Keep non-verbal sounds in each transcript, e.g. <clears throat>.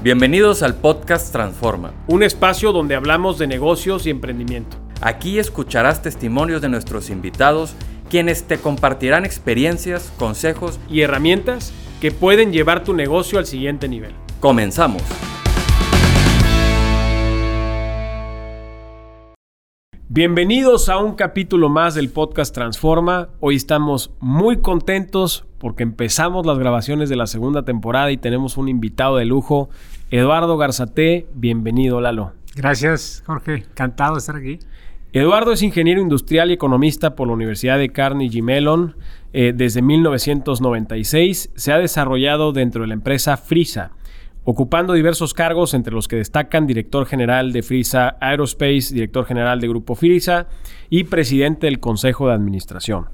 Bienvenidos al podcast Transforma. Un espacio donde hablamos de negocios y emprendimiento. Aquí escucharás testimonios de nuestros invitados, quienes te compartirán experiencias, consejos y herramientas que pueden llevar tu negocio al siguiente nivel. Comenzamos. Bienvenidos a un capítulo más del podcast Transforma. Hoy estamos muy contentos porque empezamos las grabaciones de la segunda temporada y tenemos un invitado de lujo, Eduardo Garzate. Bienvenido, Lalo. Gracias, Jorge. Encantado de estar aquí. Eduardo es ingeniero industrial y economista por la Universidad de Carnegie Mellon. Eh, desde 1996 se ha desarrollado dentro de la empresa Frisa ocupando diversos cargos entre los que destacan director general de Frisa Aerospace, director general de Grupo Frisa y presidente del Consejo de Administración.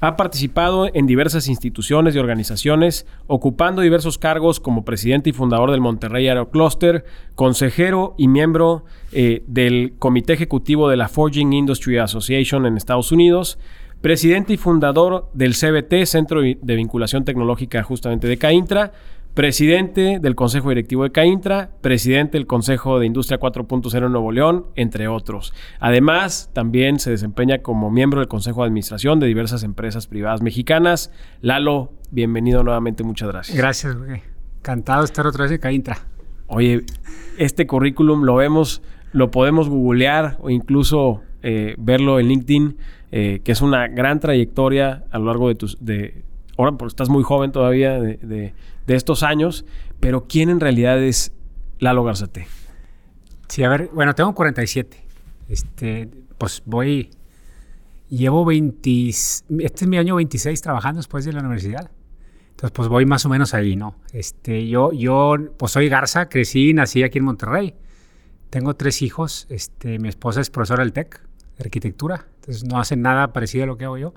Ha participado en diversas instituciones y organizaciones, ocupando diversos cargos como presidente y fundador del Monterrey Aerocluster, consejero y miembro eh, del Comité Ejecutivo de la Forging Industry Association en Estados Unidos, presidente y fundador del CBT, Centro de Vinculación Tecnológica justamente de CAINTRA, presidente del Consejo Directivo de Caintra, presidente del Consejo de Industria 4.0 en Nuevo León, entre otros. Además, también se desempeña como miembro del Consejo de Administración de diversas empresas privadas mexicanas. Lalo, bienvenido nuevamente, muchas gracias. Gracias, güey. Encantado de estar otra vez en Caintra. Oye, este currículum lo vemos, lo podemos googlear o incluso eh, verlo en LinkedIn, eh, que es una gran trayectoria a lo largo de tus... De, ahora, porque estás muy joven todavía, de de estos años, pero ¿quién en realidad es Lalo Garzate? Sí, a ver, bueno, tengo 47. Este, pues voy, llevo 20, este es mi año 26 trabajando después de la universidad. Entonces, pues voy más o menos ahí, ¿no? Este, yo, yo, pues soy Garza, crecí y nací aquí en Monterrey. Tengo tres hijos, este, mi esposa es profesora del TEC, de arquitectura, entonces no hace nada parecido a lo que hago yo.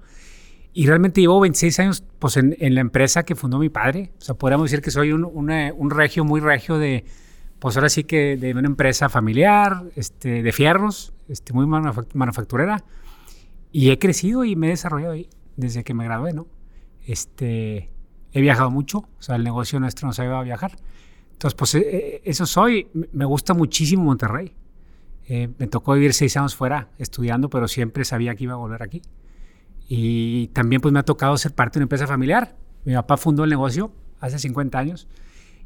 Y realmente llevo 26 años pues, en, la empresa que fundó mi padre. O sea, podríamos decir que soy un, regio, muy regio de, pues ahora sí que de una empresa familiar, este, de fierros, este, muy manufacturera. Y he crecido y me he desarrollado ahí desde que me gradué, ¿no? Este, he viajado mucho, o sea, el negocio nuestro nos ha ayudado a viajar. Entonces, pues e, e, eso soy. Me gusta muchísimo Monterrey. Eh, me tocó vivir seis años fuera estudiando, pero siempre sabía que iba a volver aquí. Y también pues me ha tocado ser parte de una empresa familiar. Mi papá fundó el negocio hace 50 años.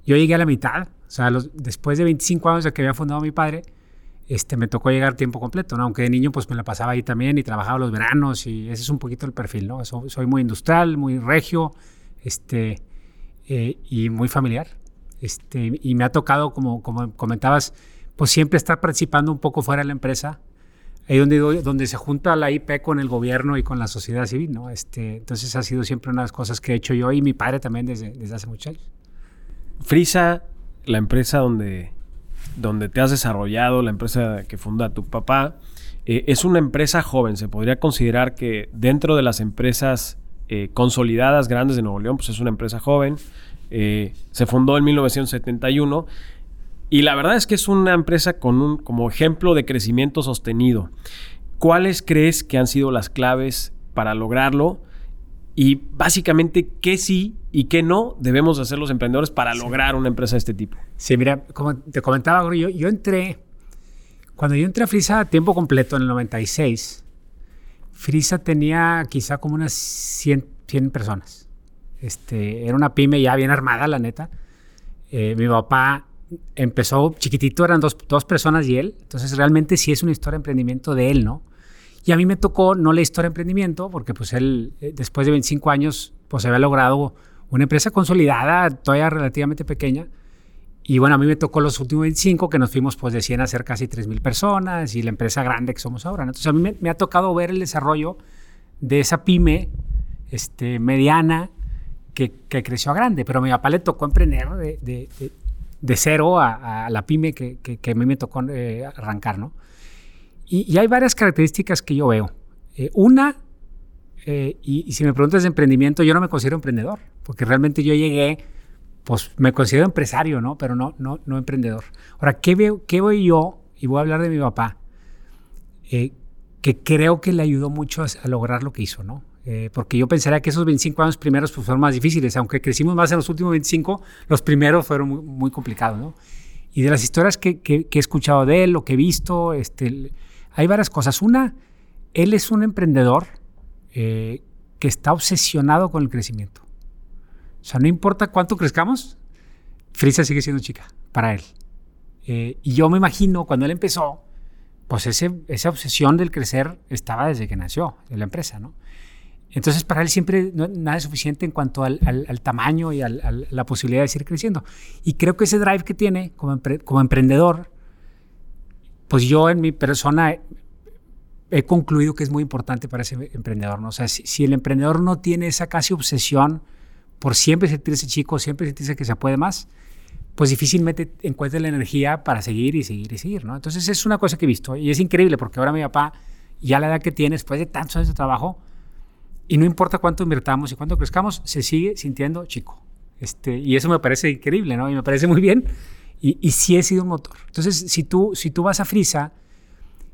Yo llegué a la mitad, o sea, después de 25 años de que había fundado mi padre, este, me tocó llegar tiempo completo, ¿no? Aunque de niño pues me la pasaba ahí también y trabajaba los veranos y ese es un poquito el perfil, ¿no? soy muy industrial, muy regio, este, eh, y muy familiar. Este, y me ha tocado, como, como comentabas, pues siempre estar participando un poco fuera de la empresa, ahí donde, donde se junta la IP con el gobierno y con la sociedad civil, ¿no? Este, entonces ha sido siempre una de las cosas que he hecho yo y mi padre también desde, hace muchos años. Frisa, la empresa donde, donde te has desarrollado, la empresa que funda tu papá, eh, es una empresa joven. Se podría considerar que dentro de las empresas eh, consolidadas grandes de Nuevo León, pues es una empresa joven. Eh, se fundó en 1971 y la verdad es que es una empresa con un como ejemplo de crecimiento sostenido. ¿Cuáles crees que han sido las claves para lograrlo? Y básicamente, ¿qué sí y qué no debemos hacer los emprendedores para lograr una empresa de este tipo? Sí, mira, como te comentaba, yo, yo entré, cuando yo entré a Frisa a tiempo completo en el 96, Frisa tenía quizá como unas 100, 100 personas. Este, era una pyme ya bien armada, la neta. Eh, mi papá empezó chiquitito, eran dos, dos, personas y él. Entonces, realmente sí es una historia de emprendimiento de él, ¿no? Y a mí me tocó no la historia de emprendimiento, porque pues él, eh, después de 25 años, pues había logrado una empresa consolidada, todavía relativamente pequeña. Y bueno, a mí me tocó los últimos 25, que nos fuimos pues de 100 a ser casi 3.000 personas y la empresa grande que somos ahora. Entonces, a mí me, ha tocado ver el desarrollo de esa pyme este, mediana que, que, creció a grande, pero a mi papá le tocó emprender de, de cero a, la pyme que, que, a mí me tocó eh, arrancar, ¿no? Y, hay varias características que yo veo. Eh, una, eh, y, si me preguntas de emprendimiento, yo no me considero emprendedor, porque realmente yo llegué, pues me considero empresario, ¿no? Pero no, no, no emprendedor. Ahora, ¿qué veo, qué veo yo? Y voy a hablar de mi papá, que creo que le ayudó mucho a lograr lo que hizo, ¿no? Eh, porque yo pensaría que esos 25 años primeros pues, fueron más difíciles, aunque crecimos más en los últimos 25, los primeros fueron muy, complicados, ¿no? Y de las historias que, que, he escuchado de él, lo que he visto, este, hay varias cosas. Una, él es un emprendedor eh, que está obsesionado con el crecimiento. O sea, no importa cuánto crezcamos, Frisa sigue siendo chica para él. Eh, y yo me imagino cuando él empezó, pues ese, esa obsesión del crecer estaba desde que nació en la empresa, ¿no? Entonces, para él siempre nada es suficiente en cuanto al, tamaño y a la posibilidad de seguir creciendo. Y creo que ese drive que tiene como, como emprendedor, pues yo en mi persona he, concluido que es muy importante para ese emprendedor. ¿no? O sea, si, el emprendedor no tiene esa casi obsesión por siempre sentirse chico, siempre sentirse que se puede más, pues difícilmente encuentra la energía para seguir y seguir y seguir. ¿no? Entonces, es una cosa que he visto y es increíble porque ahora mi papá, ya la edad que tiene, después de tantos años de trabajo, y no importa cuánto invirtamos y cuánto crezcamos, se sigue sintiendo chico. Este, y eso me parece increíble, ¿no? Y me parece muy bien. Y, y sí he sido un motor. Entonces, si tú, si tú vas a Frisa,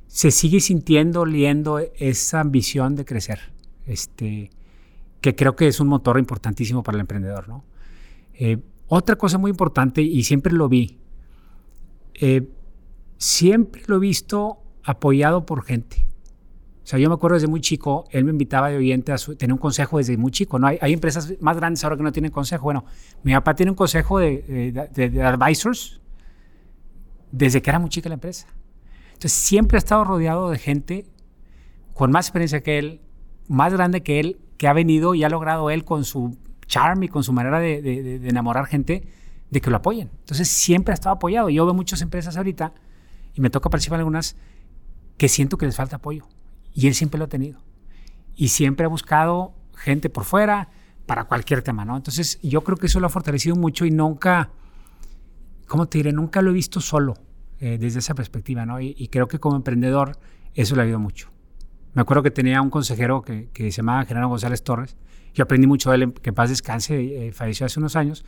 se sigue sintiendo, oliendo esa ambición de crecer. Este, que creo que es un motor importantísimo para el emprendedor, ¿no? Eh, otra cosa muy importante, y siempre lo vi, eh, siempre lo he visto apoyado por gente. Sea, yo me acuerdo desde muy chico, él me invitaba de oyente a tener un consejo desde muy chico. ¿no? Hay, hay, empresas más grandes ahora que no tienen consejo. Bueno, mi papá tiene un consejo de, de, advisors desde que era muy chica la empresa. Entonces, siempre ha estado rodeado de gente con más experiencia que él, más grande que él, que ha venido y ha logrado él con su charm y con su manera de, enamorar gente, de que lo apoyen. Entonces, siempre ha estado apoyado. Yo veo muchas empresas ahorita, y me toca participar en algunas, que siento que les falta apoyo. Y él siempre lo ha tenido. Y siempre ha buscado gente por fuera para cualquier tema, ¿no? Entonces yo creo que eso lo ha fortalecido mucho y nunca, ¿cómo te diré? Nunca lo he visto solo eh, desde esa perspectiva, ¿no? Y, creo que como emprendedor eso le ha ayudado mucho. Me acuerdo que tenía un consejero que, se llamaba Gerardo González Torres. Yo aprendí mucho de él, que en paz descanse, eh, falleció hace unos años.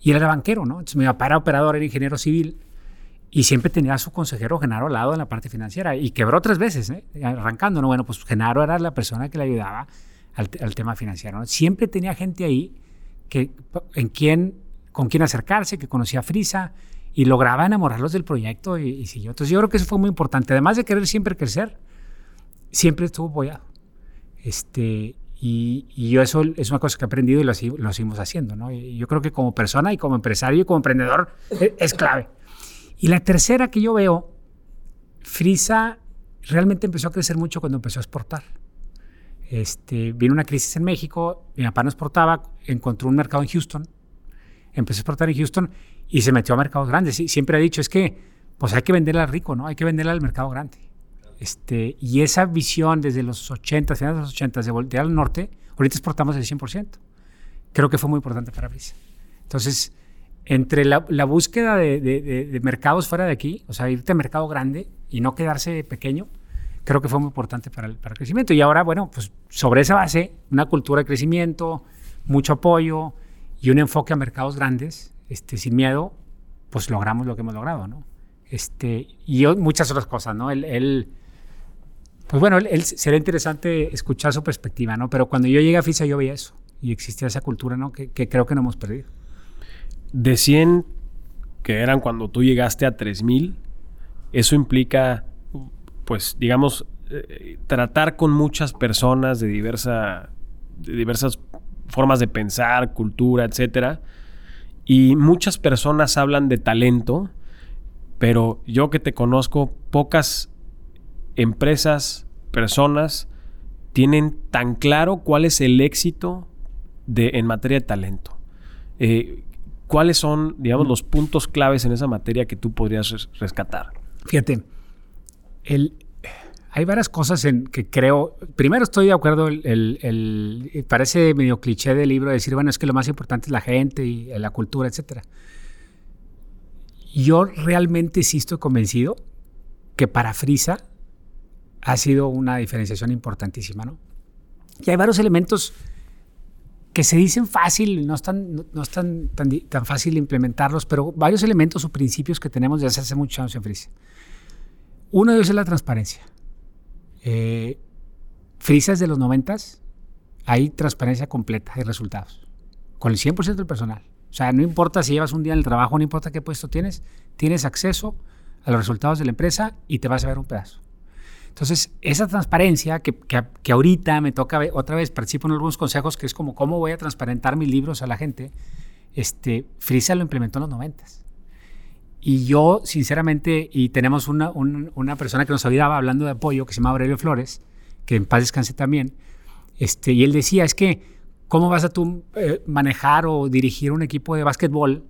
Y él era banquero, ¿no? Entonces mi papá era operador, era ingeniero civil y siempre tenía a su consejero Genaro al lado en la parte financiera y quebró tres veces, ¿eh? arrancando. ¿no? Bueno, pues Genaro era la persona que le ayudaba al, tema financiero. Siempre tenía gente ahí que, en quien, con quien acercarse, que conocía a Frisa y lograba enamorarlos del proyecto y, y siguió. Entonces yo creo que eso fue muy importante. Además de querer siempre crecer, siempre estuvo apoyado. Este, y, y, yo eso es una cosa que he aprendido y lo, lo seguimos haciendo. ¿no? Y yo creo que como persona y como empresario y como emprendedor es, es clave. Y la tercera que yo veo, Frisa realmente empezó a crecer mucho cuando empezó a exportar. Este, vino una crisis en México, mi papá no exportaba, encontró un mercado en Houston, empezó a exportar en Houston y se metió a mercados grandes. Y siempre ha dicho, es que pues hay que venderla al rico, ¿no? Hay que venderla al mercado grande. Este, y esa visión desde los 80, finales de los 80, de voltear al norte, ahorita exportamos el 100%. Creo que fue muy importante para Frisa. Entonces, entre la, búsqueda de, mercados fuera de aquí, o sea, irte a mercado grande y no quedarse pequeño, creo que fue muy importante para el, para el crecimiento. Y ahora, bueno, pues sobre esa base, una cultura de crecimiento, mucho apoyo y un enfoque a mercados grandes, este, sin miedo, pues logramos lo que hemos logrado, ¿no? Este, y muchas otras cosas, ¿no? Él, pues bueno, él, sería interesante escuchar su perspectiva, ¿no? Pero cuando yo llegué a FISA yo veía eso y existía esa cultura, ¿no? que creo que no hemos perdido de 100 que eran cuando tú llegaste a 3000, eso implica, pues, digamos, eh, tratar con muchas personas de, diversa, de diversas formas de pensar, cultura, etcétera. Y muchas personas hablan de talento, pero yo que te conozco, pocas empresas, personas, tienen tan claro cuál es el éxito de, en materia de talento. Eh, ¿Cuáles son, digamos, los puntos claves en esa materia que tú podrías rescatar? Fíjate, el, hay varias cosas en que creo. Primero, estoy de acuerdo. El, parece medio cliché del libro decir, bueno, es que lo más importante es la gente y la cultura, etc. Yo realmente sí estoy convencido que para Frisa ha sido una diferenciación importantísima, ¿no? Y hay varios elementos que se dicen fácil, no es tan, no, es tan, tan, fácil implementarlos, pero varios elementos o principios que tenemos desde hace muchos años en Frisa. Uno de ellos es la transparencia. Eh, Frisa es de los 90 hay transparencia completa de resultados, con el 100% del personal. O sea, no importa si llevas un día en el trabajo, no importa qué puesto tienes, tienes acceso a los resultados de la empresa y te vas a ver un pedazo. Entonces, esa transparencia que, que, ahorita me toca otra vez, participo en algunos consejos, que es como cómo voy a transparentar mis libros a la gente, este, Frisa lo implementó en los noventas. Y yo, sinceramente, y tenemos una, una persona que nos ayudaba hablando de apoyo, que se llama Aurelio Flores, que en paz descanse también, este, y él decía, es que, ¿cómo vas a tú eh, manejar o dirigir un equipo de básquetbol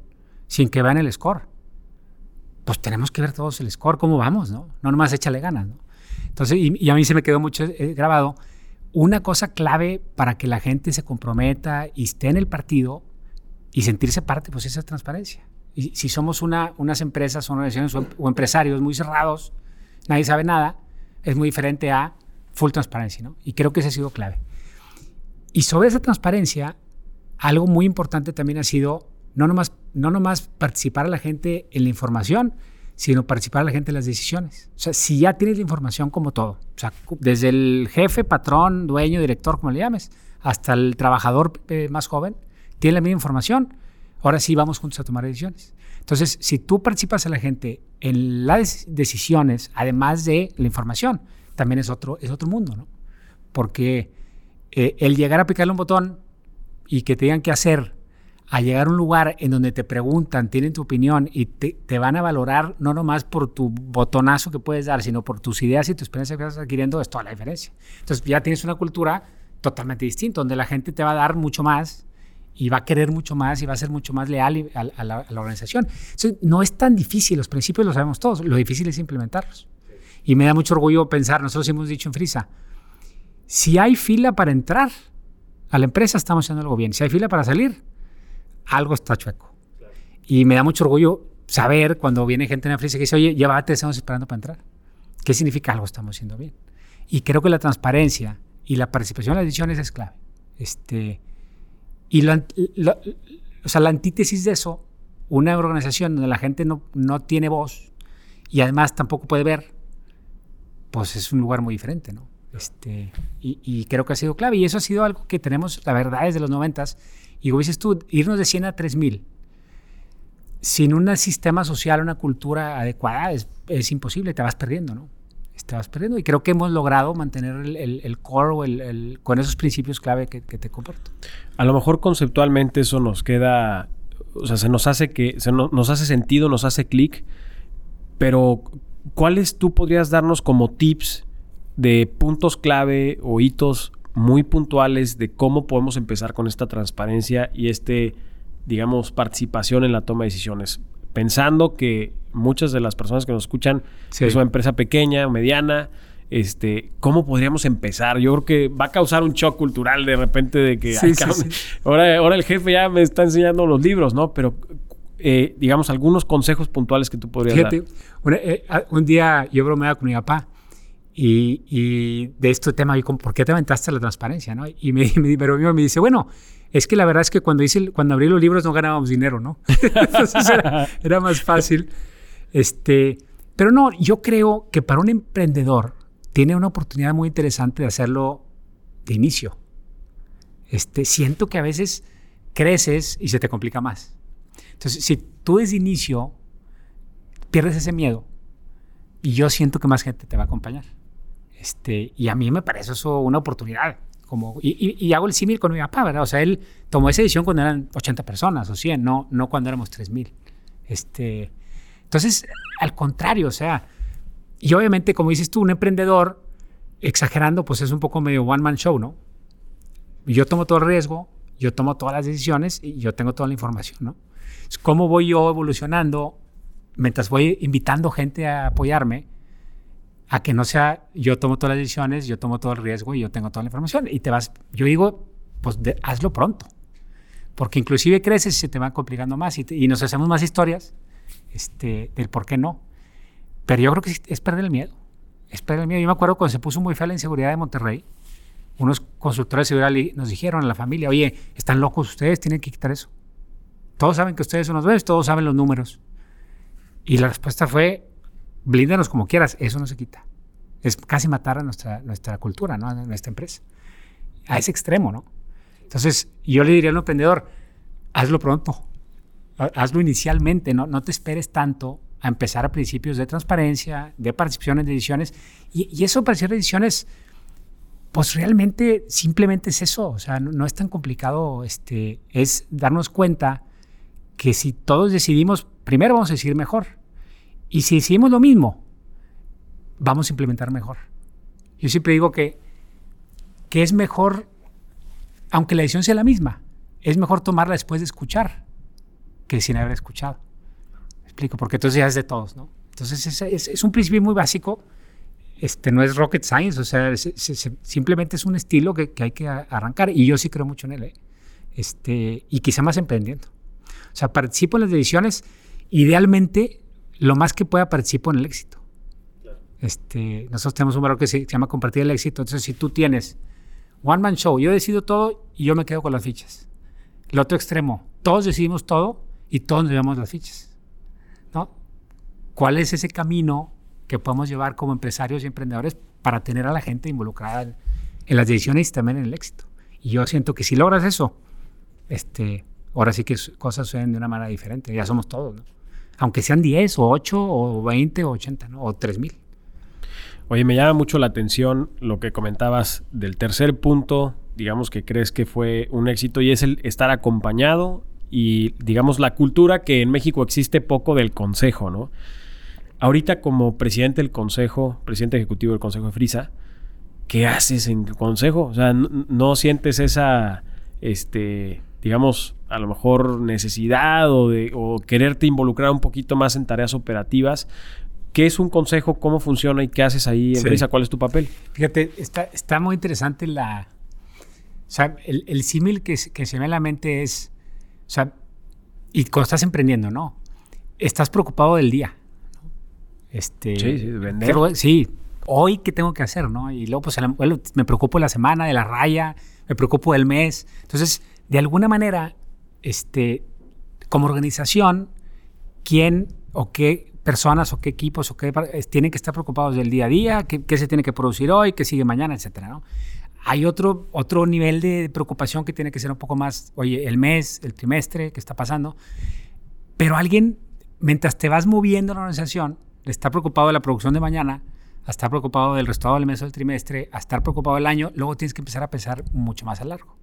sin que vean el score? Pues tenemos que ver todos el score, cómo vamos, ¿no? No nomás échale ganas, ¿no? Entonces, y, a mí se me quedó mucho eh, grabado, una cosa clave para que la gente se comprometa y esté en el partido y sentirse parte, pues esa transparencia. Y si somos una, unas empresas o organizaciones o, empresarios muy cerrados, nadie sabe nada, es muy diferente a full transparencia, ¿no? Y creo que ese ha sido clave. Y sobre esa transparencia, algo muy importante también ha sido no nomás, no nomás participar a la gente en la información, sino participar a la gente en las decisiones. O sea, si ya tienes la información como todo, o sea, desde el jefe, patrón, dueño, director, como le llames, hasta el trabajador eh, más joven, tiene la misma información, ahora sí vamos juntos a tomar decisiones. Entonces, si tú participas a la gente en las decisiones, además de la información, también es otro, es otro mundo, ¿no? Porque eh, el llegar a picarle un botón y que te digan qué hacer a llegar a un lugar en donde te preguntan, tienen tu opinión y te, van a valorar no nomás por tu botonazo que puedes dar, sino por tus ideas y tu experiencia que estás adquiriendo, es toda la diferencia. Entonces ya tienes una cultura totalmente distinta, donde la gente te va a dar mucho más y va a querer mucho más y va a ser mucho más leal a, la, organización. no es tan difícil, los principios los sabemos todos, lo difícil es implementarlos. Y me da mucho orgullo pensar, nosotros hemos dicho en Frisa, si hay fila para entrar a la empresa, estamos haciendo algo bien. Si hay fila para salir, algo está chueco. Y me da mucho orgullo saber cuando viene gente en la frisa que dice, oye, llévate, estamos esperando para entrar. ¿Qué significa algo estamos haciendo bien? Y creo que la transparencia y la participación en las decisiones es clave. Este, y la, o sea, la antítesis de eso, una organización donde la gente no, no tiene voz y además tampoco puede ver, pues es un lugar muy diferente, ¿no? Este, y, y, creo que ha sido clave. Y eso ha sido algo que tenemos, la verdad, desde los noventas y como dices tú, irnos de 100 a 3000 sin un sistema social, una cultura adecuada, es, es, imposible, te vas perdiendo, ¿no? Te vas perdiendo. Y creo que hemos logrado mantener el, el, core o el, con esos principios clave que, te comparto. A lo mejor conceptualmente eso nos queda, o sea, se nos hace que, se nos hace sentido, nos hace clic, pero ¿cuáles tú podrías darnos como tips de puntos clave o hitos muy puntuales de cómo podemos empezar con esta transparencia y este, digamos, participación en la toma de decisiones. Pensando que muchas de las personas que nos escuchan es una empresa pequeña o mediana, este, ¿cómo podríamos empezar? Yo creo que va a causar un shock cultural de repente de que ahora, ahora el jefe ya me está enseñando los libros, ¿no? Pero eh, digamos, algunos consejos puntuales que tú podrías dar. Eh, un día yo bromeaba con mi papá y, de este tema, ¿por qué te aventaste la transparencia? ¿no? Y me, <laughs> me, me, me dice, bueno, es que la verdad es que cuando, hice, cuando abrí los libros no ganábamos dinero, ¿no? <laughs> Entonces era, más fácil. Este, pero no, yo creo que para un emprendedor tiene una oportunidad muy interesante de hacerlo de inicio. Este, siento que a veces creces y se te complica más. Entonces, si tú desde inicio pierdes ese miedo, y yo siento que más gente te va a acompañar. Este, y a mí me parece eso una oportunidad. Como, y, hago el símil con mi papá, ¿verdad? O sea, él tomó esa decisión cuando eran 80 personas o 100, no, no cuando éramos 3000. Este, entonces, al contrario, o sea, y obviamente, como dices tú, un emprendedor, exagerando, pues es un poco medio one-man show, ¿no? Yo tomo todo el riesgo, yo tomo todas las decisiones y yo tengo toda la información, ¿no? ¿Cómo voy yo evolucionando mientras voy invitando gente a apoyarme? A que no sea yo tomo todas las decisiones, yo tomo todo el riesgo y yo tengo toda la información. Y te vas, yo digo, pues hazlo pronto. Porque inclusive creces y se te va complicando más y, nos hacemos más historias este, del por qué no. Pero yo creo que es, perder el miedo. Es perder el miedo. Yo me acuerdo cuando se puso muy fea la inseguridad de Monterrey, unos consultores de seguridad nos dijeron a la familia, oye, están locos ustedes, tienen que quitar eso. Todos saben que ustedes son los buenos, todos saben los números. Y la respuesta fue, blíndanos como quieras, eso no se quita. Es casi matar a nuestra, nuestra cultura, ¿no? a nuestra empresa. A ese extremo, ¿no? Entonces, yo le diría al emprendedor, hazlo pronto. hazlo inicialmente, no, no te esperes tanto a empezar a principios de transparencia, de participación en decisiones. Y, eso para de decisiones, pues realmente simplemente es eso. O sea, no, es tan complicado. Este, es darnos cuenta que si todos decidimos, primero vamos a decidir mejor. Y si decidimos lo mismo, vamos a implementar mejor. Yo siempre digo que, que es mejor, aunque la decisión sea la misma, es mejor tomarla después de escuchar que sin haber escuchado. ¿Me explico, porque entonces ya es de todos, ¿no? Entonces es, es, un principio muy básico, este, no es rocket science, o sea, simplemente es un estilo que, que, hay que arrancar y yo sí creo mucho en él, ¿eh? este, y quizá más emprendiendo. O sea, participo en las decisiones, idealmente lo más que pueda participo en el éxito. Este, nosotros tenemos un valor que se, se llama compartir el éxito, entonces si tú tienes one man show, yo decido todo y yo me quedo con las fichas. El otro extremo, todos decidimos todo y todos nos llevamos las fichas. ¿no? ¿Cuál es ese camino que podemos llevar como empresarios y emprendedores para tener a la gente involucrada en, las decisiones y también en el éxito? Y yo siento que si logras eso, este, ahora sí que cosas suceden de una manera diferente, ya somos todos, ¿no? Aunque sean 10 o 8 o 20 o 80 ¿no? o 3000. Oye, me llama mucho la atención lo que comentabas del tercer punto, digamos que crees que fue un éxito y es el estar acompañado y digamos la cultura que en México existe poco del consejo, ¿no? Ahorita como presidente del consejo, presidente ejecutivo del consejo de Frisa, ¿qué haces en el consejo? O sea, no, sientes esa, este, digamos, a lo mejor necesidad o, de, o quererte involucrar un poquito más en tareas operativas. ¿Qué es un consejo? ¿Cómo funciona y qué haces ahí en? ¿Cuál es tu papel? Fíjate, está, está muy interesante la... O sea, el, el símil que, que se me a la mente es o sea, y cuando estás emprendiendo, ¿no? Estás preocupado del día. Este, sí, sí, vender. sí, hoy qué tengo que hacer, ¿no? Y luego, pues, me preocupo de la semana, de la raya, me preocupo del mes. Entonces, de alguna manera, este, como organización, ¿quién o qué personas o qué equipos o qué tienen que estar preocupados del día a día, qué, se tiene que producir hoy, qué sigue mañana, etcétera. Hay otro, otro nivel de preocupación que tiene que ser un poco más, oye, el mes, el trimestre, qué está pasando. Pero alguien, mientras te vas moviendo en la organización, está preocupado de la producción de mañana, a estar preocupado del resultado del mes o del trimestre, a estar preocupado del año, luego tienes que empezar a pensar mucho más a largo.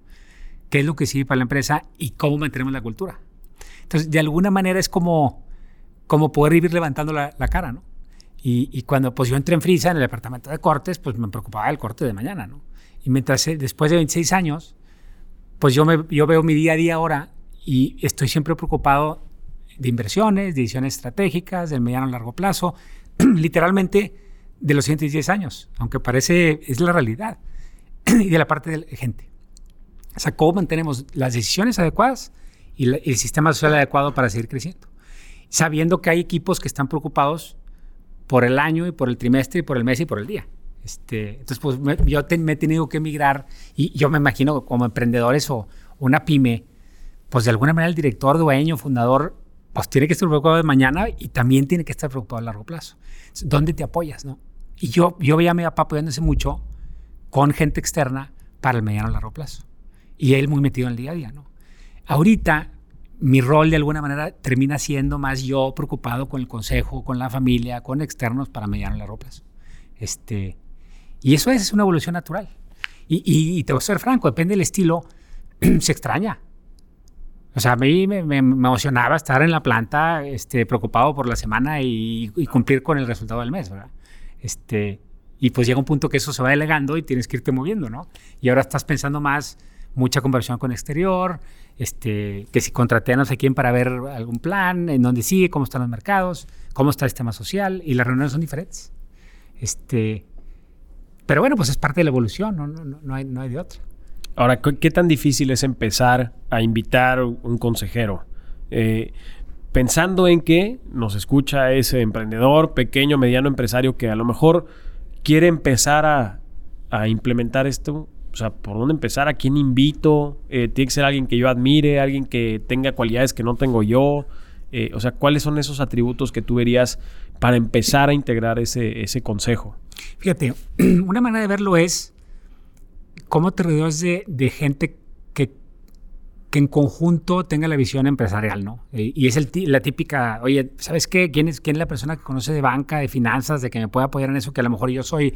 ¿Qué es lo que sirve para la empresa y cómo mantenemos la cultura? Entonces, de alguna manera es como, como poder ir levantando la, cara, ¿no? Y, y, cuando pues yo entré en Frisa, en el departamento de cortes, pues me preocupaba el corte de mañana, ¿no? Y mientras, eh, después de 26 años, pues yo, me, yo veo mi día a día ahora y estoy siempre preocupado de inversiones, de decisiones estratégicas, del mediano y largo plazo, <clears throat> literalmente de los siguientes 10 años, aunque parece, es la realidad, <clears throat> y de la parte de la gente. O sea, cómo mantenemos las decisiones adecuadas y el sistema social adecuado para seguir creciendo. Sabiendo que hay equipos que están preocupados por el año y por el trimestre y por el mes y por el día. Este, entonces, pues yo me he tenido que emigrar y yo me imagino como emprendedores o una pyme, pues de alguna manera el director, dueño, fundador, pues tiene que estar preocupado de mañana y también tiene que estar preocupado a largo plazo. ¿Dónde te apoyas, no? Y yo, yo veía a mi papá apoyándose mucho con gente externa para el mediano a largo plazo. Y él muy metido en el día a día, ¿no? Ahorita mi rol de alguna manera termina siendo más yo preocupado con el consejo, con la familia, con externos para mediano a largo plazo. Este, y eso es, una evolución natural. Y, te voy a ser franco, depende del estilo, <clears throat> se extraña. O sea, a mí me, emocionaba estar en la planta este, preocupado por la semana y, cumplir con el resultado del mes, ¿verdad? Este, y pues llega un punto que eso se va delegando y tienes que irte moviendo, ¿no? Y ahora estás pensando más, mucha conversión con exterior, este, que si contraté a no sé quién para ver algún plan, en dónde sigue, cómo están los mercados, cómo está el sistema social, y las reuniones son diferentes. Este, pero bueno, pues es parte de la evolución, no, no, no, hay, no hay de otra. Ahora, ¿qué tan difícil es empezar a invitar un consejero? Eh, pensando en que nos escucha ese emprendedor, pequeño, mediano empresario que a lo mejor quiere empezar a implementar esto. O sea, ¿por dónde empezar? ¿A quién invito? Eh, ¿Tiene que ser alguien que yo admire? ¿Alguien que tenga cualidades que no tengo yo? Eh, o sea, ¿cuáles son esos atributos que tú verías para empezar a integrar ese, ese consejo? Fíjate, <clears throat> una manera de verlo es cómo te rodeas de, gente que, que en conjunto tenga la visión empresarial, ¿no? Eh, y es la típica, oye, ¿sabes qué? ¿Quién es, ¿Quién es la persona que conoce de banca, de finanzas, de que me pueda apoyar en eso? Que a lo mejor yo soy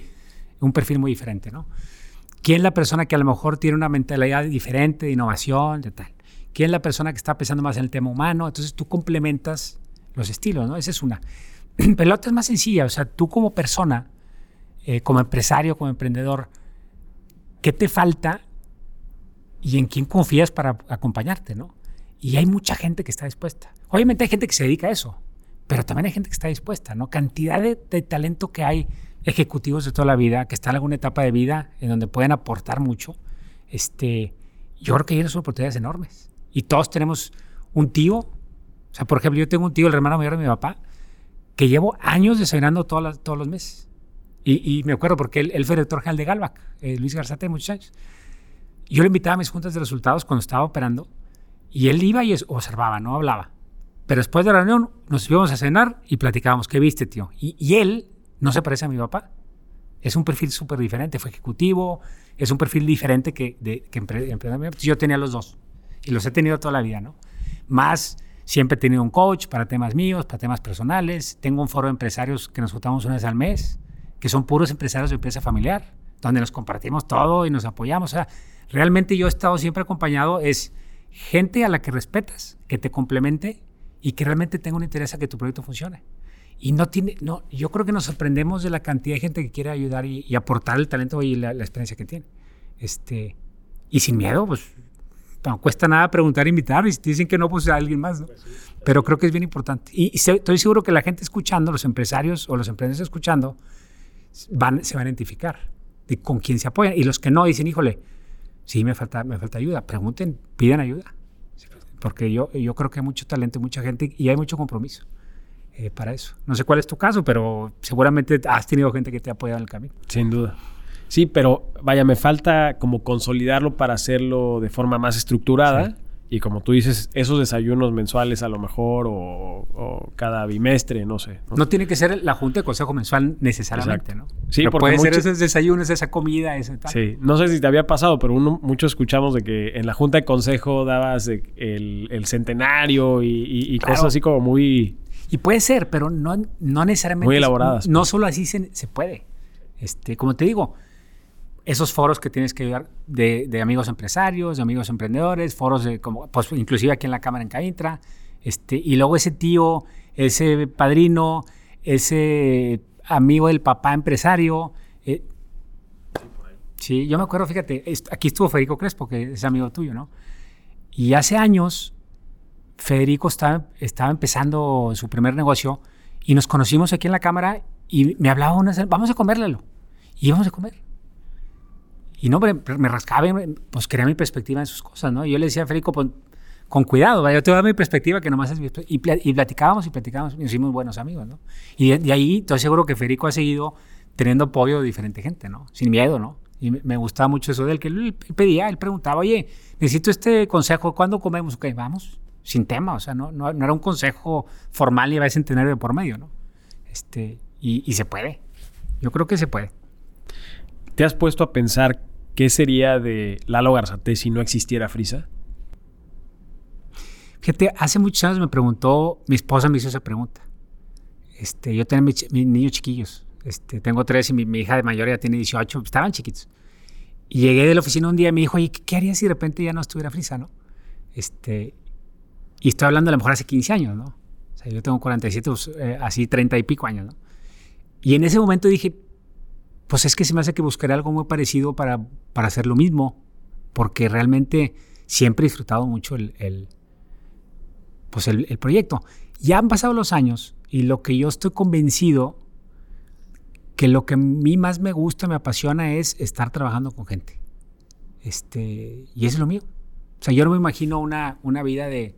un perfil muy diferente, ¿no? ¿Quién es la persona que a lo mejor tiene una mentalidad diferente de innovación, de tal? ¿Quién es la persona que está pensando más en el tema humano? Entonces tú complementas los estilos, ¿no? Esa es una. <clears throat> Pero la otra es más sencilla, o sea, tú como persona, eh, como empresario, como emprendedor, ¿qué te falta y en quién confías para acompañarte, ¿no? Y hay mucha gente que está dispuesta. Obviamente hay gente que se dedica a eso, pero también hay gente que está dispuesta, ¿no? Cantidad de, talento que hay ejecutivos de toda la vida, que están en alguna etapa de vida en donde pueden aportar mucho. Este, yo creo que hay unas oportunidades enormes. Y todos tenemos un tío. O sea, por ejemplo, yo tengo un tío, el hermano mayor de mi papá, que llevo años desayunando todos los meses. Y, me acuerdo porque él, fue director general de Galvac, eh, Luis Garzate, muchos años. Yo le invitaba a mis juntas de resultados cuando estaba operando y él iba y observaba, no hablaba. Pero después de la reunión nos íbamos a cenar y platicábamos, ¿qué viste, tío? Y, él no se parece a mi papá. Es un perfil súper diferente, fue ejecutivo, es un perfil diferente que, de, que Yo tenía los dos y los he tenido toda la vida, ¿no? Más, siempre he tenido un coach para temas míos, para temas personales. Tengo un foro de empresarios que nos juntamos una vez al mes, que son puros empresarios de empresa familiar, donde nos compartimos todo y nos apoyamos. O sea, realmente yo he estado siempre acompañado, es gente a la que respetas, que te complemente y que realmente tenga un interés a que tu proyecto funcione. Y no tiene, no, yo creo que nos sorprendemos de la cantidad de gente que quiere ayudar y, aportar el talento y la, experiencia que tiene. Este, y sin miedo, pues no cuesta nada preguntar, invitar, y si te dicen que no, pues a alguien más, ¿no? Pero creo que es bien importante. Y, estoy seguro que la gente escuchando, los empresarios o los emprendedores escuchando, van, se van a identificar de con quién se apoyan. Y los que no dicen, híjole, sí, me falta, me falta ayuda. Pregunten, pidan ayuda. Porque yo, yo creo que hay mucho talento, mucha gente y hay mucho compromiso eh, para eso. No sé cuál es tu caso, pero seguramente has tenido gente que te ha apoyado en el camino. Sin duda. Sí, pero vaya, me falta como consolidarlo para hacerlo de forma más estructurada. Y como tú dices, esos desayunos mensuales a lo mejor o, cada bimestre, no sé. ¿no? tiene que ser la junta de consejo mensual necesariamente, ¿no? Sí, porque puede ser esos desayunos, esa comida, ese tal. Sí, no sé si te había pasado, pero uno, mucho escuchamos de que en la junta de consejo dabas el, centenario y, cosas así como muy... Y puede ser, pero no, no necesariamente... Muy elaboradas. No, pues. solo así se, se puede. Este, como te digo, esos foros que tienes que ayudar de, amigos empresarios, de amigos emprendedores, foros de, como, pues, inclusive aquí en la Cámara en Caintra, este, y luego ese tío, ese padrino, ese amigo del papá empresario. Eh, sí, yo me acuerdo, fíjate, aquí estuvo Federico Crespo, que es amigo tuyo, ¿no? Y hace años, Federico estaba, empezando su primer negocio y nos conocimos aquí en la Cámara y me hablaba una vamos a comérlelo. Y íbamos a comer. Y no, me rascaba, pues quería mi perspectiva en sus cosas, ¿no? Y yo le decía a Federico, con cuidado, yo te voy a dar mi perspectiva, que nomás es mi y, y platicábamos y platicábamos y nos hicimos buenos amigos, ¿no? Y de, ahí estoy seguro que Federico ha seguido teniendo apoyo de diferente gente, ¿no? Sin miedo, ¿no? Y me, gustaba mucho eso de él, que él, pedía, él preguntaba, oye, necesito este consejo, ¿cuándo comemos? Ok, vamos, sin tema, o sea, no, no, era un consejo formal y a veces tener de por medio, ¿no? Este, y, y se puede, yo creo que se puede. ¿Te has puesto a pensar qué sería de Lalo Garzate si no existiera Frisa? Fíjate, hace muchos años me preguntó, mi esposa me hizo esa pregunta. Este, yo tenía mis, niños chiquillos. Este, tengo tres y mi, hija de mayor ya tiene 18, estaban chiquitos. Y llegué de la oficina un día y me dijo, oye, ¿qué haría si de repente ya no estuviera Frisa, no? Este, y estoy hablando a lo mejor hace 15 años, ¿no? O sea, yo tengo 47, pues, eh, así 30 y pico años, ¿no? Y en ese momento dije, pues es que se me hace que buscaré algo muy parecido para, para hacer lo mismo, porque realmente siempre he disfrutado mucho el, pues el, proyecto. Ya han pasado los años y lo que yo estoy convencido que lo que a mí más me gusta, me apasiona es estar trabajando con gente. Este, y es lo mío. O sea, yo no me imagino una, una vida de,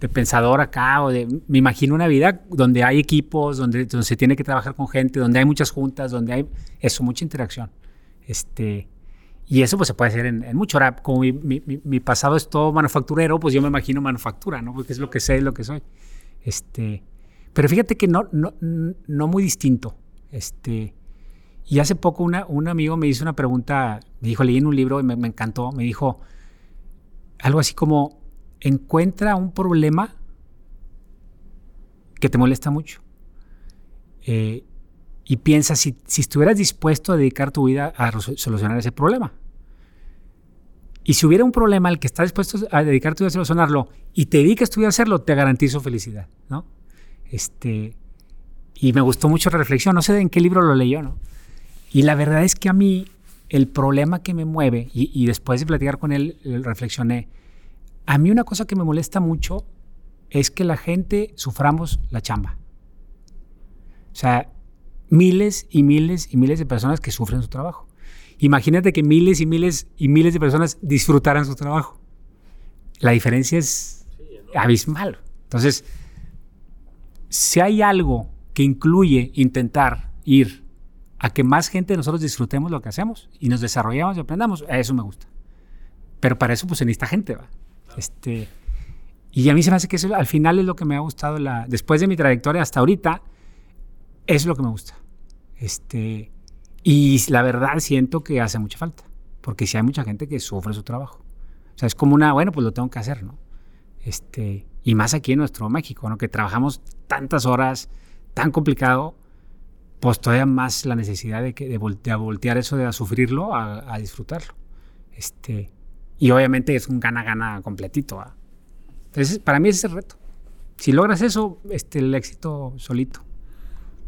de pensador acá, o de, me imagino una vida donde hay equipos, donde, donde se tiene que trabajar con gente, donde hay muchas juntas, donde hay eso, mucha interacción. Este, y eso pues se puede hacer en, mucho. Ahora, como mi, mi, pasado es todo manufacturero, pues yo me imagino manufactura, ¿no? Porque es lo que sé, es lo que soy. Este, pero fíjate que no, no, no muy distinto. Este, y hace poco una, un amigo me hizo una pregunta, me dijo, leí en un libro y me, me encantó, me dijo, algo así como encuentra un problema que te molesta mucho. Eh, y piensa si, si, estuvieras dispuesto a dedicar tu vida a solucionar ese problema. Y si hubiera un problema al que estás dispuesto a dedicar tu vida a solucionarlo y te dedicas tu vida a hacerlo, te garantizo felicidad, ¿no? Este, y me gustó mucho la reflexión, no sé en qué libro lo leyó, ¿no? Y la verdad es que a mí el problema que me mueve, y, y después de platicar con él, reflexioné, a mí una cosa que me molesta mucho es que la gente suframos la chamba. O sea, miles y miles y miles de personas que sufren su trabajo. Imagínate que miles y miles y miles de personas disfrutaran su trabajo. La diferencia es abismal. Entonces, si hay algo que incluye intentar ir a que más gente de nosotros disfrutemos lo que hacemos y nos desarrollamos y aprendamos, eso me gusta. Pero para eso pues se necesita gente, ¿va? Este, y a mí se me hace que eso al final es lo que me ha gustado, después de mi trayectoria hasta ahorita, es lo que me gusta. Este, y la verdad siento que hace mucha falta, porque si hay mucha gente que sufre su trabajo. O sea, es como una, bueno, pues lo tengo que hacer, ¿no? Este, y más aquí en nuestro México, ¿no? Que trabajamos tantas horas, tan complicado, pues todavía más la necesidad de, que, de, voltear eso de a sufrirlo a, a, disfrutarlo. Este, y obviamente es un gana-gana completito. Entonces, para mí ese es el reto. Si logras eso, este, el éxito solito.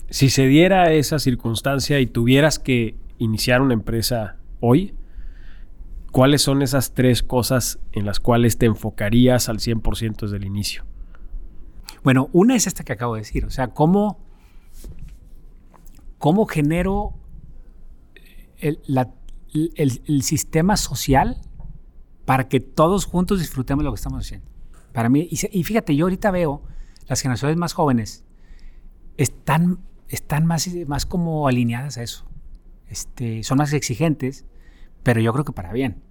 Si se diera esa circunstancia y tuvieras que iniciar una empresa hoy, ¿cuáles son esas tres cosas en las cuales te enfocarías al 100% desde el inicio? Bueno, una es esta que acabo de decir, o sea, cómo ¿Cómo genero el, sistema social para que todos juntos disfrutemos lo que estamos haciendo? Para mí, y, fíjate, yo ahorita veo las generaciones más jóvenes están, están más, más como alineadas a eso. Este, son más exigentes, pero yo creo que para bien.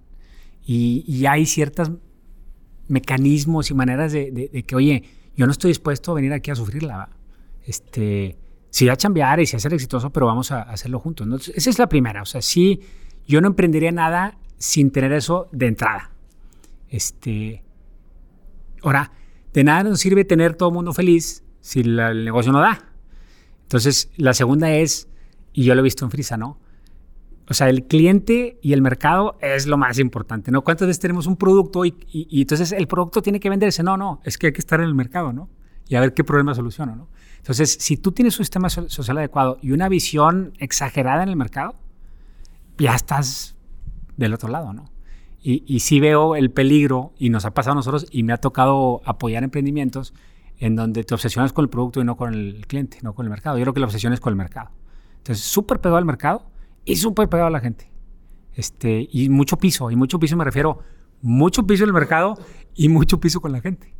Y, hay ciertos mecanismos y maneras de, que, oye, yo no estoy dispuesto a venir aquí a sufrirla. Este, sí a chambear y sí a ser exitoso, pero vamos a, hacerlo juntos. esa es la primera. O sea, sí, yo no emprendería nada sin tener eso de entrada. Este, ahora, de nada nos sirve tener todo el mundo feliz si el negocio no da. Entonces, la segunda es, y yo lo he visto en Frisa, ¿no? O sea, el cliente y el mercado es lo más importante, ¿no? ¿Cuántas veces tenemos un producto y, y entonces el producto tiene que venderse? No, no, es que hay que estar en el mercado, ¿no? Y a ver qué problema soluciona, ¿no? Entonces, si tú tienes un sistema social adecuado y una visión exagerada en el mercado, ya estás del otro lado, ¿no? Y, y sí veo el peligro, y nos ha pasado a nosotros, y me ha tocado apoyar emprendimientos en donde te obsesionas con el producto y no con el cliente, no con el mercado. Yo creo que la obsesión es con el mercado. Entonces, súper pegado al mercado y súper pegado a la gente. Este, y mucho piso, y mucho piso me refiero, mucho piso en el mercado y mucho piso con la gente.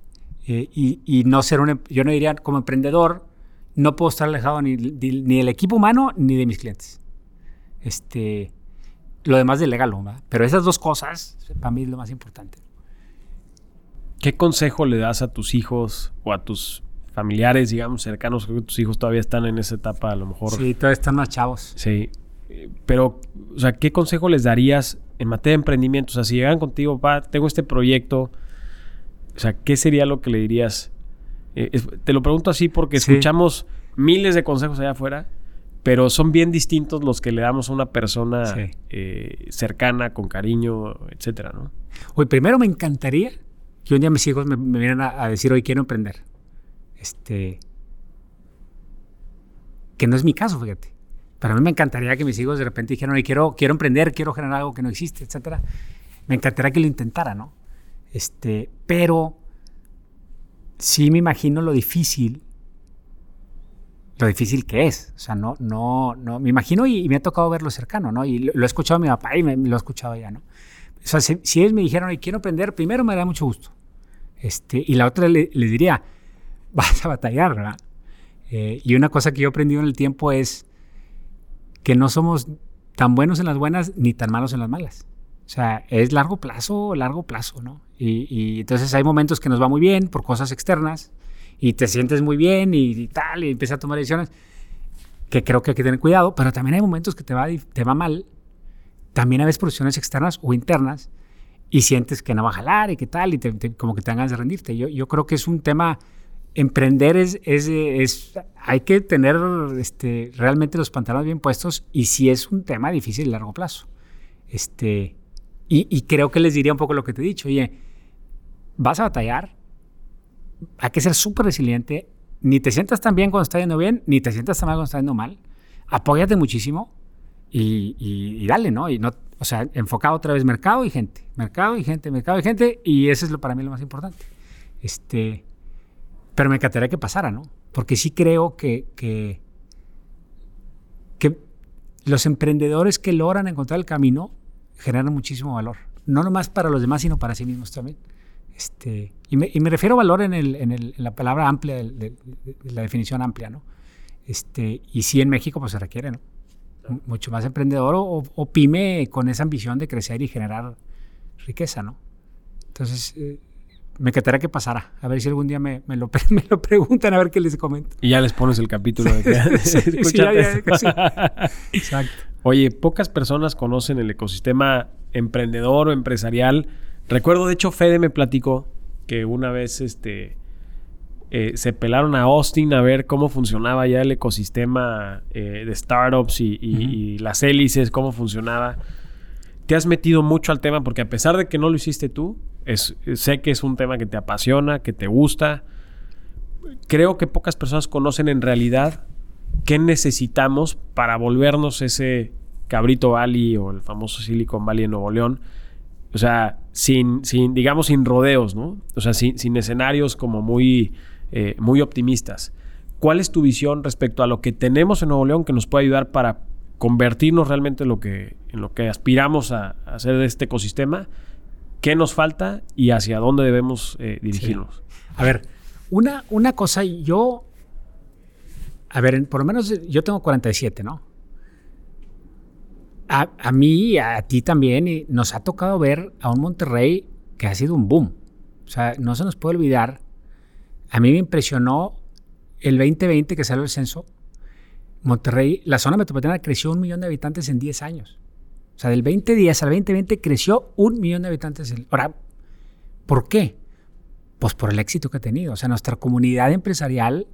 Eh, y, y, no ser un, em, yo no diría como emprendedor, no puedo estar alejado ni, ni, del equipo humano ni de mis clientes. Este, lo demás de legal, ¿verdad? Pero esas dos cosas, para mí es lo más importante. ¿Qué consejo le das a tus hijos o a tus familiares, digamos, cercanos? Creo que tus hijos todavía están en esa etapa, a lo mejor. Sí, todavía están más chavos. Sí. Pero, o sea, ¿qué consejo les darías en materia de emprendimiento? O sea, si llegan contigo, pa, tengo este proyecto, o sea, ¿qué sería lo que le dirías eh, te lo pregunto así porque escuchamos miles de consejos allá afuera, pero son bien distintos los que le damos a una persona eh, cercana, con cariño, etcétera, ¿no? Oye, primero me encantaría que un día mis hijos me, me vinieran a, decir, hoy quiero emprender. Este. Que no es mi caso, fíjate. Para mí me encantaría que mis hijos de repente dijeran, hoy quiero, quiero emprender, quiero generar algo que no existe, etcétera. Me encantaría que lo intentara, ¿no? Este, pero sí me imagino lo difícil, lo difícil que es. O sea, no, no, no, me imagino y, me ha tocado verlo cercano, ¿no? Y lo, he escuchado a mi papá y me, lo he escuchado ya, ¿no? O sea, si, ellos me dijeron, quiero aprender, primero me da mucho gusto. Este, y la otra le, diría, <laughs> vas a batallar, ¿verdad? Eh, y una cosa que yo he aprendido en el tiempo es que no somos tan buenos en las buenas ni tan malos en las malas. O sea, es largo plazo, largo plazo, ¿no? Y, entonces hay momentos que nos va muy bien por cosas externas y te sientes muy bien y, tal, y empiezas a tomar decisiones que creo que hay que tener cuidado, pero también hay momentos que te va, te va mal, también hay veces por decisiones externas o internas, y sientes que no va a jalar y qué tal, y te, como que te dan de rendirte. Yo, yo creo que es un tema, emprender es, es, es, hay que tener este, realmente los pantalones bien puestos y si es un tema difícil a largo plazo. Este, y, y, creo que les diría un poco lo que te he dicho, oye, vas a batallar, hay que ser súper resiliente, ni te sientas tan bien cuando está yendo bien, ni te sientas tan mal cuando está yendo mal, apóyate muchísimo y, y, dale, ¿no? Y no, o sea, enfocado otra vez mercado y gente, mercado y gente, mercado y gente, y eso es lo, para mí lo más importante. Este, pero me encantaría que pasara, ¿no? Porque sí creo que, que, que los emprendedores que logran encontrar el camino generan muchísimo valor. No nomás para los demás, sino para sí mismos también. Este, y, me, y me refiero a valor en, el, en, el, en la palabra amplia, de, de, de, la definición amplia, ¿no? Este, y sí en México pues se requiere, ¿no? mucho más emprendedor o, o, pyme con esa ambición de crecer y generar riqueza, ¿no? Entonces, eh, me encantaría que pasara. A ver si algún día me, me, lo, <laughs> me, lo, preguntan, a ver qué les comento. Y ya les pones el capítulo de que <laughs> sí, sí, ya, ya, <laughs> sí. Exacto. Oye, pocas personas conocen el ecosistema emprendedor o empresarial. Recuerdo, de hecho, Fede me platicó que una vez este, eh, se pelaron a Austin a ver cómo funcionaba ya el ecosistema eh, de startups y, y, uh -huh. y, las hélices, cómo funcionaba. Te has metido mucho al tema porque a pesar de que no lo hiciste tú, es, sé que es un tema que te apasiona, que te gusta. Creo que pocas personas conocen en realidad qué necesitamos para volvernos ese Cabrito Valley o el famoso Silicon Valley en Nuevo León. O sea, sin, sin digamos, sin rodeos, ¿no? O sea, sin, sin escenarios como muy eh, muy optimistas. ¿Cuál es tu visión respecto a lo que tenemos en Nuevo León que nos puede ayudar para convertirnos realmente en lo que, en lo que aspiramos a, hacer de este ecosistema? ¿Qué nos falta y hacia dónde debemos eh, dirigirnos? Sí. A ver, una, una cosa, yo, a ver, por lo menos yo tengo 47, ¿no? A, a mí, a ti también, y nos ha tocado ver a un Monterrey que ha sido un boom. O sea, no se nos puede olvidar a mí me impresionó el 2020 que salió el censo. Monterrey, la zona metropolitana creció un millón de habitantes en 10 años. O sea, del 2010 al 2020 creció un millón de habitantes. Ahora, ¿por qué? Pues por el éxito que ha tenido. O sea, nuestra comunidad empresarial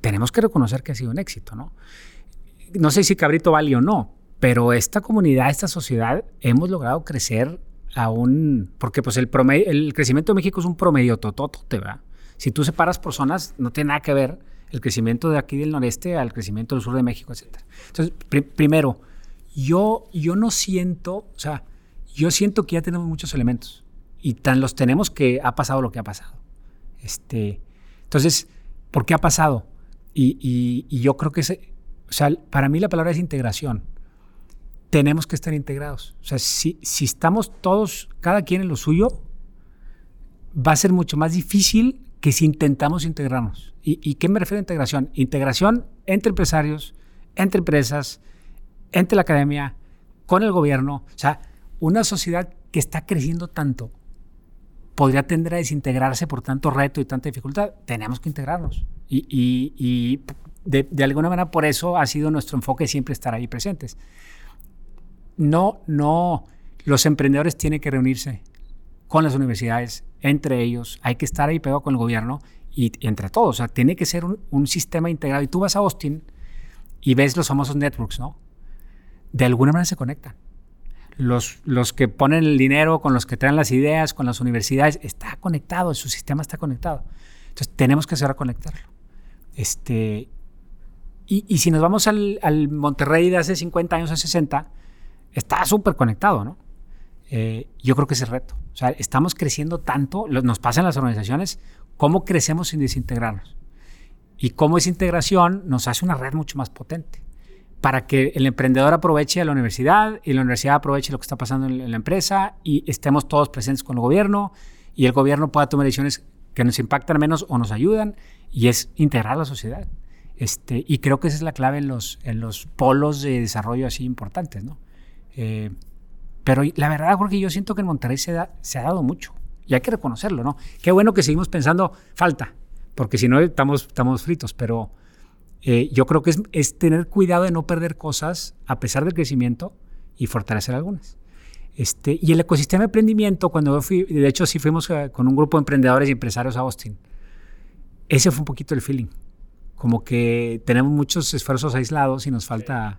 tenemos que reconocer que ha sido un éxito, ¿no? No sé si Cabrito vale o no, pero esta comunidad, esta sociedad, hemos logrado crecer a un... Porque pues el, promedio, el crecimiento de México es un promedio tototote, ¿verdad? Si tú separas por zonas, no tiene nada que ver el crecimiento de aquí del noreste al crecimiento del sur de México, etc. Entonces, pr primero, yo, yo no siento, o sea, yo siento que ya tenemos muchos elementos y tan los tenemos que ha pasado lo que ha pasado. Este, entonces, ¿por qué ha pasado? Y, y, y yo creo que, es, o sea, para mí la palabra es integración. Tenemos que estar integrados. O sea, si, si estamos todos, cada quien en lo suyo, va a ser mucho más difícil que si intentamos integrarnos. ¿Y, ¿Y, qué me refiero a integración? Integración entre empresarios, entre empresas, entre la academia, con el gobierno. O sea, una sociedad que está creciendo tanto podría tender a desintegrarse por tanto reto y tanta dificultad. Tenemos que integrarnos. Y, y, y de, de, alguna manera por eso ha sido nuestro enfoque siempre estar ahí presentes. No, no, los emprendedores tienen que reunirse con las universidades, entre ellos, hay que estar ahí pegado con el gobierno y, entre todos, o sea, tiene que ser un, sistema integrado. Y tú vas a Austin y ves los famosos networks, ¿no? De alguna manera se conectan. Los, los que ponen el dinero, con los que traen las ideas, con las universidades, está conectado, su sistema está conectado. Entonces tenemos que hacer a conectarlo. Este, y, y, si nos vamos al, al Monterrey de hace 50 años, a 60, está súper conectado, ¿no? Eh, yo creo que es el reto. O sea, estamos creciendo tanto, nos pasa en las organizaciones, cómo crecemos sin desintegrarnos. Y cómo esa integración nos hace una red mucho más potente para que el emprendedor aproveche a la universidad y la universidad aproveche lo que está pasando en la empresa y estemos todos presentes con el gobierno y el gobierno pueda tomar decisiones que nos impactan menos o nos ayudan y es integrar la sociedad. Este, y creo que esa es la clave en los, en los polos de desarrollo así importantes, ¿no? Eh, pero la verdad, Jorge, yo siento que en Monterrey se, ha dado mucho. Y hay que reconocerlo, ¿no? Qué bueno que seguimos pensando, falta, porque si no estamos, estamos fritos, pero eh, yo creo que es, es, tener cuidado de no perder cosas a pesar del crecimiento y fortalecer algunas. Este, y el ecosistema de emprendimiento, cuando yo fui, de hecho sí fuimos eh, con un grupo de emprendedores y empresarios a Austin, ese fue un poquito el feeling. Como que tenemos muchos esfuerzos aislados y nos falta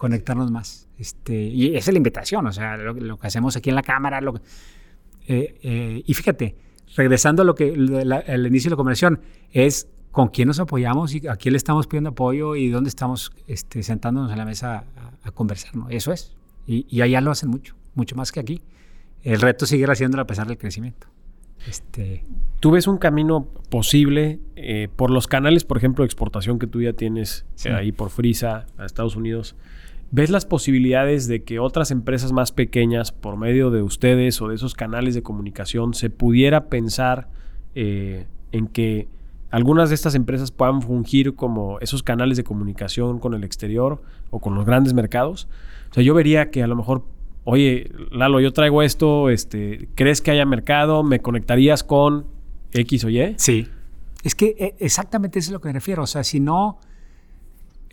conectarnos más. Este, y esa es la invitación, o sea, lo, que hacemos aquí en la cámara. Lo eh, eh, y fíjate, regresando a lo que el inicio de la conversación, es con quién nos apoyamos y a quién le estamos pidiendo apoyo y dónde estamos este, sentándonos en la mesa a, conversar. ¿no? Eso es. Y, y, allá lo hacen mucho, mucho más que aquí. El reto seguir haciéndolo a pesar del crecimiento. Este... ¿Tú ves un camino posible eh, por los canales, por ejemplo, de exportación que tú ya tienes ahí por Frisa a Estados Unidos? ¿Ves las posibilidades de que otras empresas más pequeñas, por medio de ustedes o de esos canales de comunicación, se pudiera pensar eh, en que algunas de estas empresas puedan fungir como esos canales de comunicación con el exterior o con los grandes mercados? O sea, yo vería que a lo mejor, oye, Lalo, yo traigo esto, este, ¿crees que haya mercado? ¿Me conectarías con X o Y? Sí. Es que eh, exactamente eso es lo que me refiero. O sea, si no...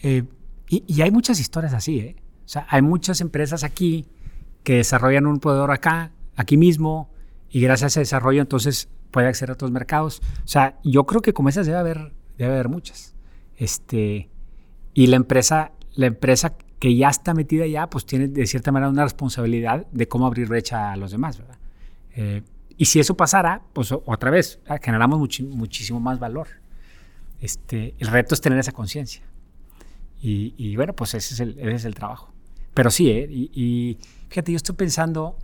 Eh, y, hay muchas historias así, ¿eh? O sea, hay muchas empresas aquí que desarrollan un proveedor acá, aquí mismo, y gracias a ese desarrollo entonces puede acceder a otros mercados. O sea, yo creo que como esas debe haber, debe haber muchas. Este, y la empresa, la empresa que ya está metida ya, pues tiene de cierta manera una responsabilidad de cómo abrir brecha a los demás, ¿verdad? Eh, y si eso pasara, pues otra vez, generamos muchísimo más valor. Este, el reto es tener esa conciencia. Y, bueno, pues ese es el, ese es el trabajo. Pero sí, ¿eh? y, fíjate, yo estoy pensando,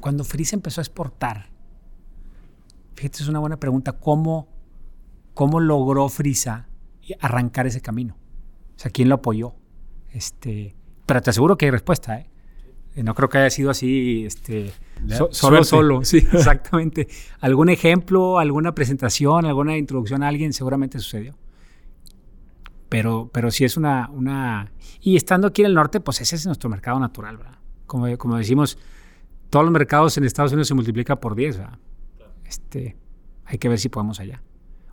cuando Frisa empezó a exportar, fíjate, es una buena pregunta, ¿cómo, cómo logró Frisa arrancar ese camino? O sea, ¿quién lo apoyó? Este, pero te aseguro que hay respuesta, ¿eh? No creo que haya sido así, este, solo, solo. Sí, <laughs> exactamente. ¿Algún ejemplo, alguna presentación, alguna introducción a alguien seguramente sucedió? Pero, pero sí es una, una... Y estando aquí en el norte, pues ese es nuestro mercado natural, ¿verdad? Como, como decimos, todos los mercados en Estados Unidos se multiplica por 10, ¿verdad? Este, hay que ver si podemos allá.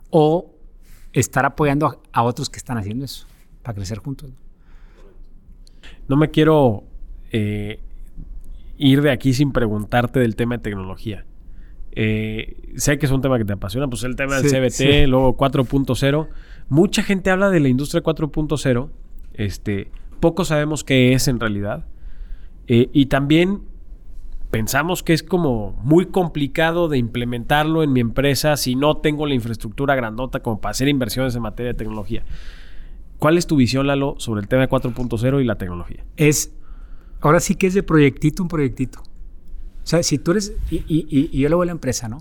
O estar apoyando a, otros que están haciendo eso, para crecer juntos. No me quiero eh, ir de aquí sin preguntarte del tema de tecnología. Eh, sé que es un tema que te apasiona, pues el tema del CBT, luego 4.0. Mucha gente habla de la industria 4.0. Este, poco sabemos qué es en realidad. Eh, y también pensamos que es como muy complicado de implementarlo en mi empresa si no tengo la infraestructura grandota como para hacer inversiones en materia de tecnología. ¿Cuál es tu visión, Lalo, sobre el tema de 4.0 y la tecnología? Es, ahora sí que es de proyectito un proyectito. O sea, si tú eres, y, y, y yo luego la empresa, ¿no?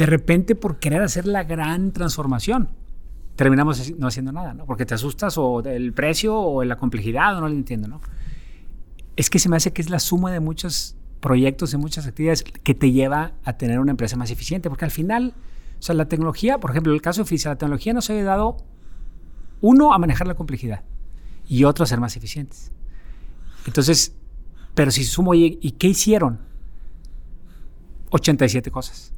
De repente por querer hacer la gran transformación, terminamos no haciendo nada, ¿no? Porque te asustas o del precio o la complejidad o no lo entiendo, ¿no? Es que se me hace que es la suma de muchos proyectos, de muchas actividades que te lleva a tener una empresa más eficiente, porque al final, o sea, la tecnología, por ejemplo, el caso de la tecnología nos ha ayudado, uno, a manejar la complejidad y otro, a ser más eficientes. Entonces, pero si sumo, ¿y qué hicieron? 87 cosas.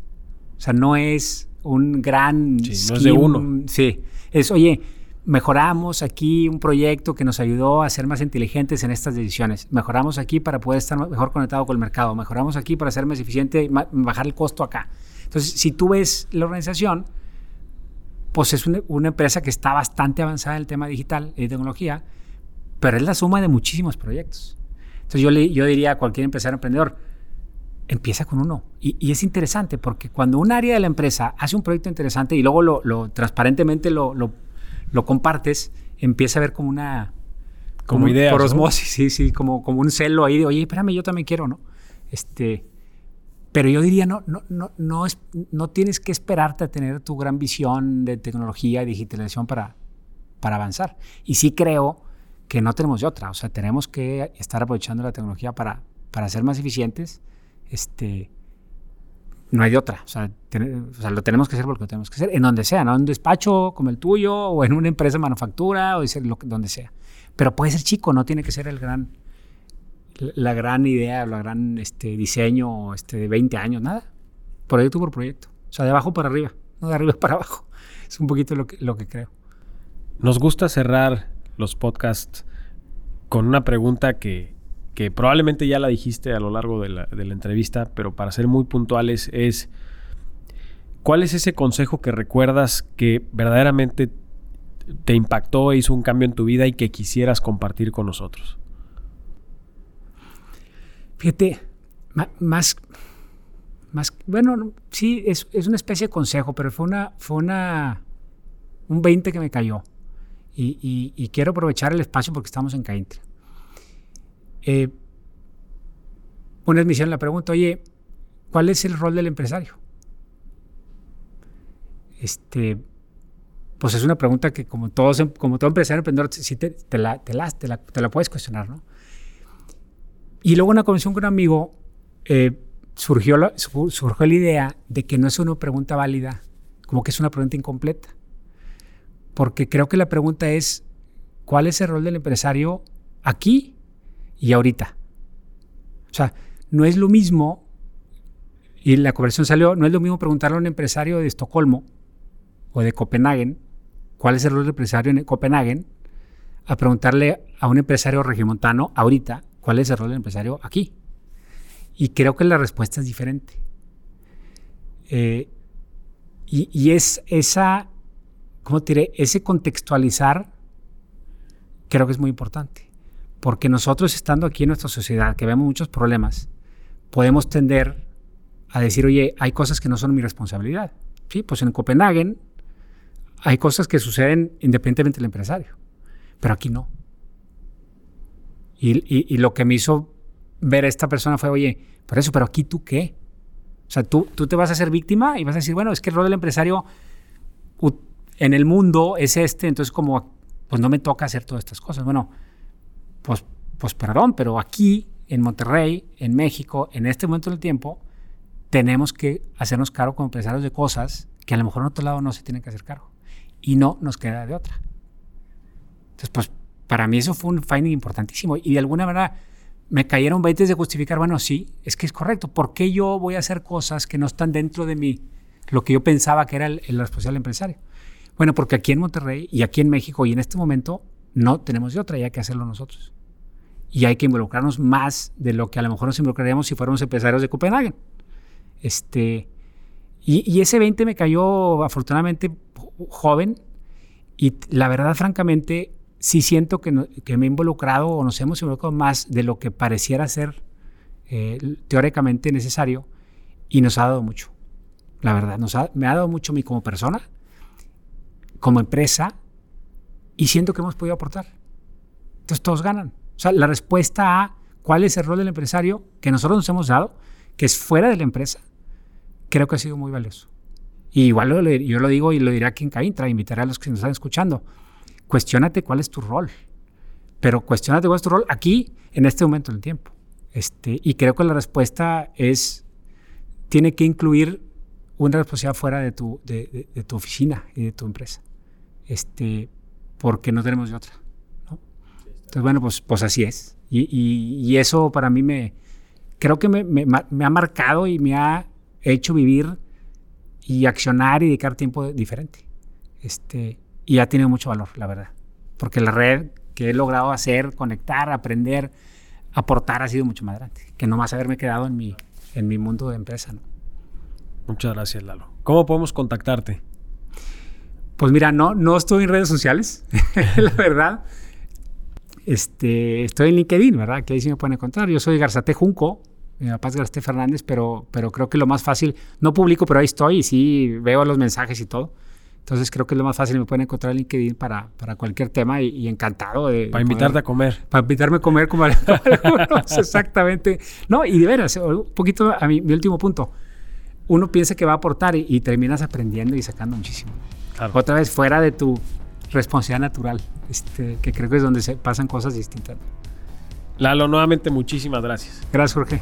O sea, no es un gran... Sí, no es de uno. Sí, es, oye, mejoramos aquí un proyecto que nos ayudó a ser más inteligentes en estas decisiones. Mejoramos aquí para poder estar mejor conectado con el mercado. Mejoramos aquí para ser más eficiente y bajar el costo acá. Entonces, si tú ves la organización, pues es una, una, empresa que está bastante avanzada en el tema digital y tecnología, pero es la suma de muchísimos proyectos. Entonces, yo, le, yo diría a cualquier empresario emprendedor, empieza con uno. Y, es interesante porque cuando un área de la empresa hace un proyecto interesante y luego lo, transparentemente lo, lo, compartes, empieza a ver como una... Como, idea. Por osmosis, sí, sí, como, como un celo ahí de, oye, espérame, yo también quiero, ¿no? Este, pero yo diría, no, no, no, no, es, no tienes que esperarte a tener tu gran visión de tecnología y digitalización para, para avanzar. Y sí creo que no tenemos de otra, o sea, tenemos que estar aprovechando la tecnología para, para ser más eficientes este, no hay de otra. O sea, lo tenemos que hacer porque lo tenemos que hacer, en donde sea, ¿no? En un despacho como el tuyo, o en una empresa de manufactura, o donde sea. Pero puede ser chico, no tiene que ser el gran, la gran idea, la gran este, diseño este, de 20 años, nada. Proyecto por proyecto. O sea, de abajo para arriba, no de arriba <laughs> para abajo. Es un poquito lo que, lo que creo. Nos gusta cerrar los podcasts con una pregunta que que probablemente ya la dijiste a lo largo de la, entrevista, pero para ser muy puntuales es, ¿cuál es ese consejo que recuerdas que verdaderamente te impactó e hizo un cambio en tu vida y que quisieras compartir con nosotros? Fíjate, más, más, bueno, sí, es, una especie de consejo, pero fue una, fue una, un 20 que me cayó. Y, quiero aprovechar el espacio porque estamos en Caintra. Eh, una admisión la pregunta, oye, ¿cuál es el rol del empresario? Este, pues es una pregunta que como, todos, como todo empresario emprendedor, te, la, te, la, te, la, puedes cuestionar, ¿no? Y luego una conversación con un amigo eh, surgió, surgió la idea de que no es una pregunta válida, como que es una pregunta incompleta. Porque creo que la pregunta es, ¿cuál es el rol del empresario aquí y ahorita? O sea, no es lo mismo, y la conversación salió, no es lo mismo preguntarle a un empresario de Estocolmo o de Copenhague cuál es el rol del empresario en Copenhague, a preguntarle a un empresario regimontano ahorita cuál es el rol del empresario aquí. Y creo que la respuesta es diferente. Eh, y, es esa, ¿cómo te diré? Ese contextualizar creo que es muy importante. Porque nosotros estando aquí en nuestra sociedad, que vemos muchos problemas, podemos tender a decir, oye, hay cosas que no son mi responsabilidad. Sí, pues en Copenhague hay cosas que suceden independientemente del empresario, pero aquí no. Y, lo que me hizo ver a esta persona fue, oye, por eso, pero aquí tú qué? O sea, tú, tú te vas a ser víctima y vas a decir, bueno, es que el rol del empresario en el mundo es este, entonces como, pues no me toca hacer todas estas cosas. Bueno, pues, pues perdón, pero aquí en Monterrey, en México, en este momento del tiempo, tenemos que hacernos cargo como empresarios de cosas que a lo mejor en otro lado no se tienen que hacer cargo. Y no nos queda de otra. Entonces, pues para mí eso fue un finding importantísimo. Y de alguna manera me cayeron 20 de justificar, bueno, sí, es que es correcto. ¿Por qué yo voy a hacer cosas que no están dentro de mí, lo que yo pensaba que era el, el responsable empresario? Bueno, porque aquí en Monterrey y aquí en México y en este momento no tenemos de otra y hay que hacerlo nosotros y hay que involucrarnos más de lo que a lo mejor nos involucraríamos si fuéramos empresarios de Copenhague. Este, y, ese 20 me cayó afortunadamente joven y la verdad, francamente, sí siento que, me he involucrado o nos hemos involucrado más de lo que pareciera ser eh, teóricamente necesario y nos ha dado mucho. La verdad, nos me ha dado mucho a mí como persona, como empresa y siento que hemos podido aportar. Entonces todos ganan. O sea, la respuesta a cuál es el rol del empresario que nosotros nos hemos dado, que es fuera de la empresa, creo que ha sido muy valioso. Y igual yo lo digo y lo diré aquí en Caintra, invitaré a los que nos están escuchando. Cuestiónate cuál es tu rol. Pero cuestionate cuál es tu rol aquí, en este momento del tiempo. Este, y creo que la respuesta es, tiene que incluir una responsabilidad fuera de tu, de, tu oficina y de tu empresa. Este, porque no tenemos de otra. Entonces, bueno, pues, pues así es. Y, eso para mí me, creo que me, ha marcado y me ha hecho vivir y accionar y dedicar tiempo diferente. Este, y ha tenido mucho valor, la verdad. Porque la red que he logrado hacer, conectar, aprender, aportar ha sido mucho más grande que no más haberme quedado en mi, en mi mundo de empresa. Muchas gracias, Lalo. ¿Cómo podemos contactarte? Pues mira, no, no estoy en redes sociales, <laughs> la verdad. Este, estoy en LinkedIn, ¿verdad? Que ahí sí me pueden encontrar. Yo soy Garzate Junco, mi papá es Garzate Fernández, pero, pero creo que lo más fácil, no publico, pero ahí estoy y sí veo los mensajes y todo. Entonces creo que es lo más fácil, me pueden encontrar en LinkedIn para, para cualquier tema y, encantado de... Para invitarte a comer. Para invitarme a comer como algunos, <laughs> exactamente. No, y de veras, un poquito a mi, mi último punto. Uno piensa que va a aportar y, terminas aprendiendo y sacando muchísimo. Otra vez fuera de tu responsabilidad natural, este, que creo que es donde se pasan cosas distintas. Lalo, nuevamente muchísimas gracias. Gracias, Jorge.